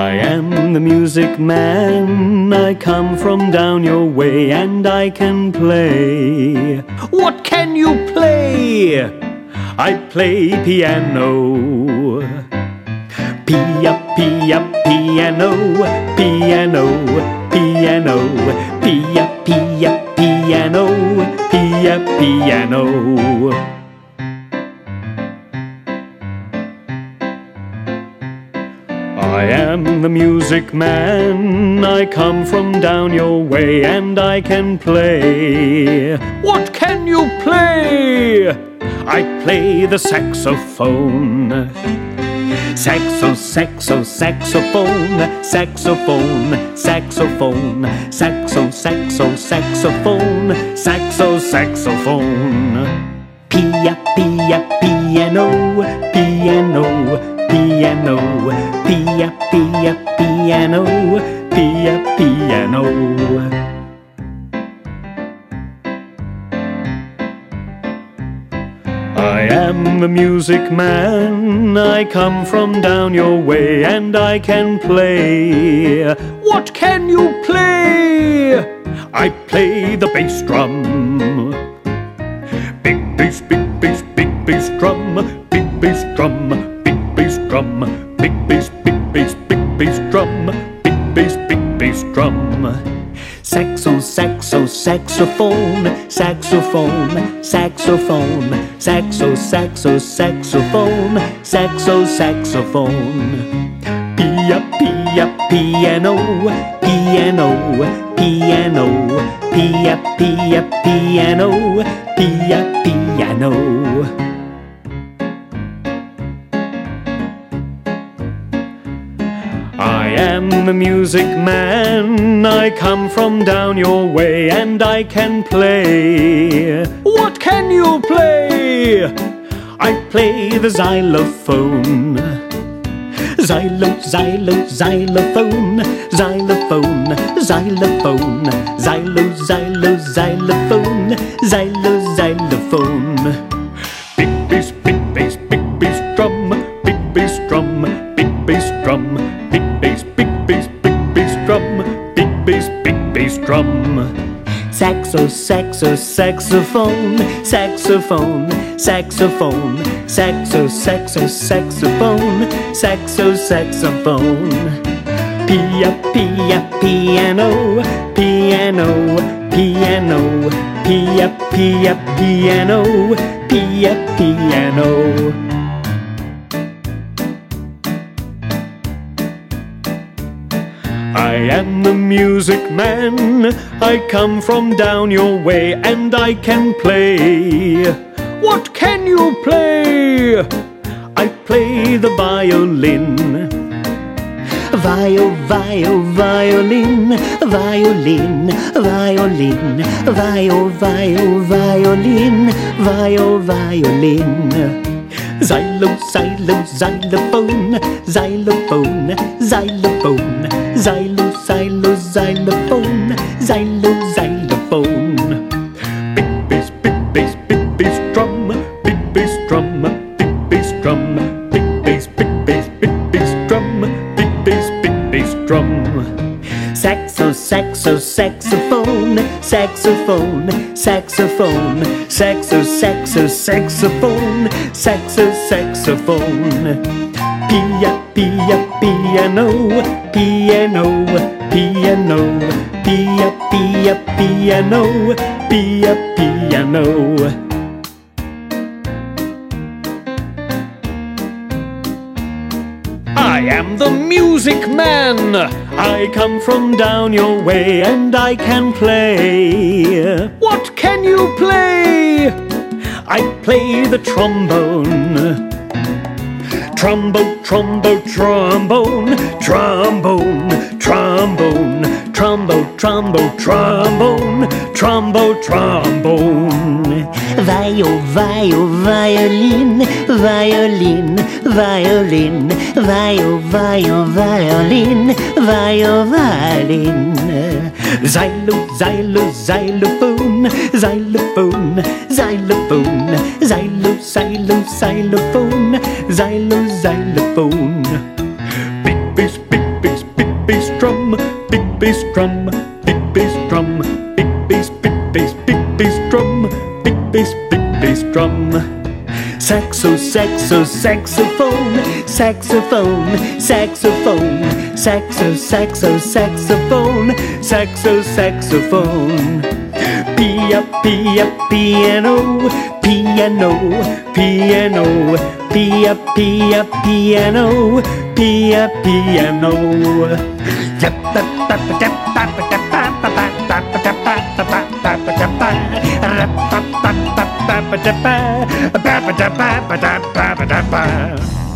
I am the music man. I come from down your way and I can play. What can you play? I play piano. Pia, pia, piano, piano, piano, pia, pia, piano, pia, piano. I am the music man. I come from down your way and I can play. What can you play? I play the saxophone. Saxo, saxo, saxophone, saxophone, saxophone, saxo, saxo, saxophone, saxo, saxophone. Pia, pia, piano, piano, piano, pia, pia, piano, pia, piano. I am the music man. I come from down your way and I can play. What can you play? I play the bass drum. Saxo, saxo, saxophone, saxophone, saxophone, saxo, saxo, saxophone, saxo, saxophone. Pia, pia, piano, piano, piano, pia, pia, piano, pia, piano. Am the music man. I come from down your way and I can play. What can you play? I play the xylophone. Xylo, xylo, xylophone, xylophone, xylophone, xylo, xylo, xylophone, xylo, xylophone. Big bass, big bass, big bass drum, big bass, big bass drum. Saxo, saxo, saxophone, saxophone, saxophone, saxo, saxo, saxophone, saxo, saxophone. Pia, pia, piano, piano, piano, pia, pia, piano, pia, piano. Am the music man. I come from down your way and I can play. What can you play? I play the violin. Viol, viol, violin, violin, violin, viol, viol, violin, viol, violin. Xylo, xylo, xylophone, xylophone, xylophone, xylo, xylo, xylophone, xylo, xylophone. Big bass, big bass, big bass drum, big bass drum, big bass drum, big bass, big bass, big bass drum, big bass, big bass drum. Saxo, saxo, saxophone, saxophone, saxophone, saxo, saxo, saxophone, saxo, saxophone. Pia, pia, piano, piano, piano, pia, pia, piano, pia, piano. I am the music man. I come from down your way and I can play. What can you play? I play the trombone. Trombo, trombo, trombone, trombone, trombone, trombo, trombo, trombone, trombo, trombone. Viol, viol, violin, violin, violin, viol, viol, violin, viol, violin. Xylo, xylo, xylophone, xylophone, xylophone, xylo, xylo, xylophone, xylo, xylophone. Big bass, big drum, big bass drum, big bass drum, big bass, big bass, big bass drum, big bass, big bass drum. Saxo, saxo, saxophone, saxophone, saxophone, saxo, saxo, saxophone, saxo, saxophone. Pia, pia, piano, piano, piano, pia, pia, piano, pia, piano. Ba-ba-da-ba-ba-da-ba-ba-da-ba